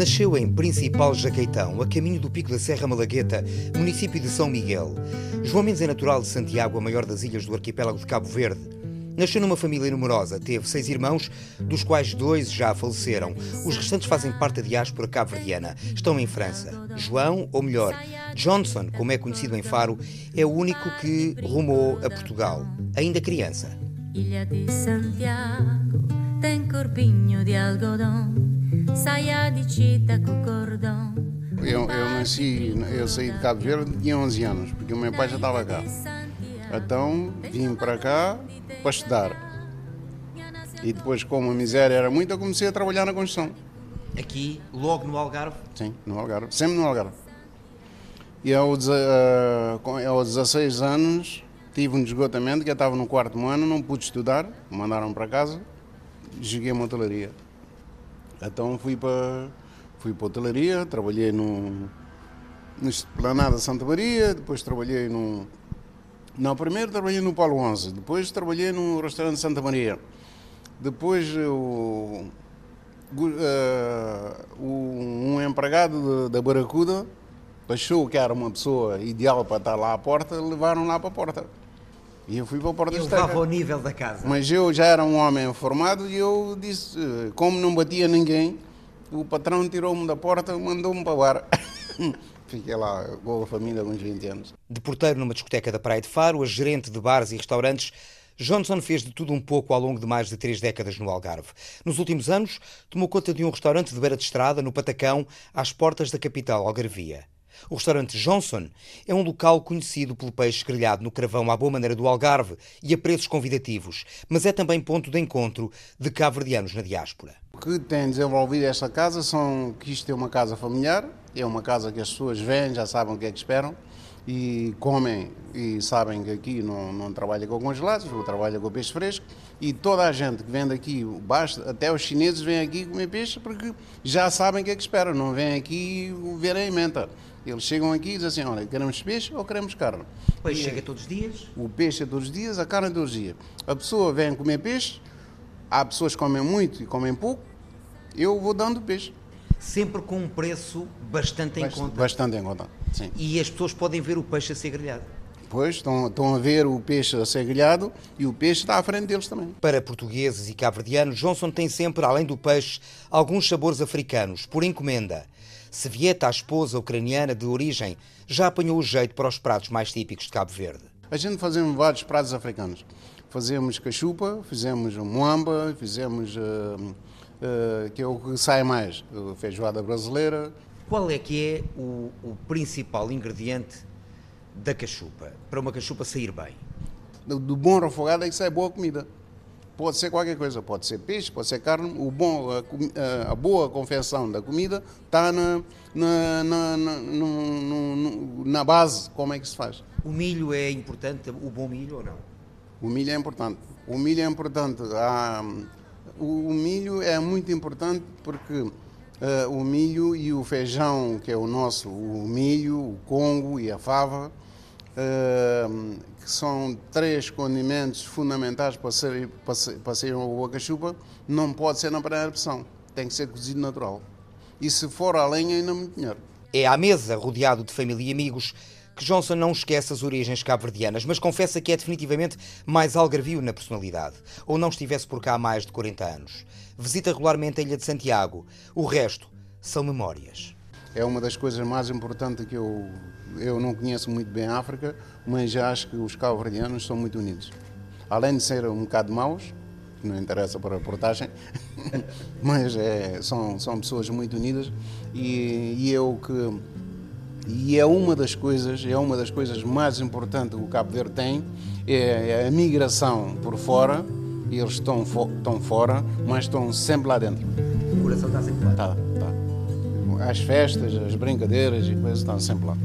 Nasceu em Principal Jaqueitão, a caminho do Pico da Serra Malagueta, município de São Miguel. João Mendes é natural de Santiago, a maior das ilhas do arquipélago de Cabo Verde. Nasceu numa família numerosa, teve seis irmãos, dos quais dois já faleceram. Os restantes fazem parte da diáspora cabo-verdiana. Estão em França. João, ou melhor, Johnson, como é conhecido em Faro, é o único que rumou a Portugal, ainda criança. Ilha de Santiago tem corpinho de algodão, saia de chita com cordão. Eu, eu nasci, eu saí de Cabo Verde tinha 11 anos, porque o meu pai já estava cá. Então vim para cá para estudar. E depois, como a miséria era muita, comecei a trabalhar na construção. Aqui, logo no Algarve? Sim, no Algarve. Sempre no Algarve. E aos, uh, aos 16 anos tive um esgotamento, que eu estava no quarto ano, não pude estudar, mandaram para casa, joguei uma hotelaria. Então fui para, fui para a hotelaria, trabalhei no, no Esplanada Santa Maria, depois trabalhei no, não, primeiro trabalhei no Paulo 11, depois trabalhei no restaurante Santa Maria. Depois o, uh, um empregado da Baracuda achou que era uma pessoa ideal para estar lá à porta, levaram lá para a porta. E eu fui para a porta Eu estava ao nível da casa. Mas eu já era um homem formado e eu disse, como não batia ninguém, o patrão tirou-me da porta e mandou-me para o bar. Fiquei lá com a família há uns 20 anos. De porteiro numa discoteca da Praia de Faro, a gerente de bares e restaurantes, Johnson fez de tudo um pouco ao longo de mais de três décadas no Algarve. Nos últimos anos, tomou conta de um restaurante de beira de estrada, no Patacão, às portas da capital algarvia. O restaurante Johnson é um local conhecido pelo peixe grelhado no cravão à boa maneira do Algarve e a preços convidativos, mas é também ponto de encontro de cabo-verdianos na diáspora. O que tem desenvolvido esta casa são que isto é uma casa familiar, é uma casa que as pessoas vêm, já sabem o que é que esperam e comem e sabem que aqui não, não trabalha com congelados, trabalha com peixe fresco e toda a gente que vem daqui, basta, até os chineses vêm aqui comer peixe porque já sabem o que é que esperam, não vêm aqui ver a emenda. Eles chegam aqui e dizem assim, olha, queremos peixe ou queremos carne? O peixe e, chega todos os dias? O peixe é todos os dias, a carne é todos os dias. A pessoa vem comer peixe, há pessoas que comem muito e comem pouco, eu vou dando peixe sempre com um preço bastante em conta. Bastante em conta, sim. E as pessoas podem ver o peixe a ser grelhado. Pois, estão, estão a ver o peixe a ser grelhado e o peixe está à frente deles também. Para portugueses e cabo-verdianos, Johnson tem sempre, além do peixe, alguns sabores africanos, por encomenda. Sevieta, a esposa ucraniana de origem, já apanhou o jeito para os pratos mais típicos de Cabo Verde. A gente fazemos vários pratos africanos. Fazemos cachupa, fizemos moamba, fizemos... Uh, uh, que é o que sai mais, a feijoada brasileira. Qual é que é o, o principal ingrediente da cachupa, para uma cachupa sair bem? Do, do bom refogado é que sai boa comida. Pode ser qualquer coisa, pode ser peixe, pode ser carne. O bom, a, a boa confecção da comida está na, na, na, na, na, base, como é que se faz. O milho é importante, o bom milho ou não? O milho é importante. O milho é importante. Há, o, milho é muito importante porque uh, o milho e o feijão, que é o nosso, o milho, o congo e a fava, uh, que são três condimentos fundamentais para ser, para ser, para ser uma boa cachupa, não pode ser na primeira opção. Tem que ser cozido natural. E se for a lenha, ainda muito melhor. É à mesa, rodeado de família e amigos, que Johnson não esquece as origens cabo-verdianas, mas confessa que é definitivamente mais algarvio na personalidade, ou não estivesse por cá há mais de 40 anos. Visita regularmente a Ilha de Santiago. O resto são memórias. É uma das coisas mais importantes que eu, eu não conheço muito bem a África, mas já acho que os cabo-verdianos são muito unidos. Além de ser um bocado maus, não interessa para a reportagem, mas é, são, são pessoas muito unidas e, e eu que e é uma das coisas, é uma das coisas mais importantes que o Cabo Verde tem, é a migração por fora, eles estão, estão fora, mas estão sempre lá dentro. O coração está sempre lá. Está, está. As festas, as brincadeiras e coisas estão sempre lá.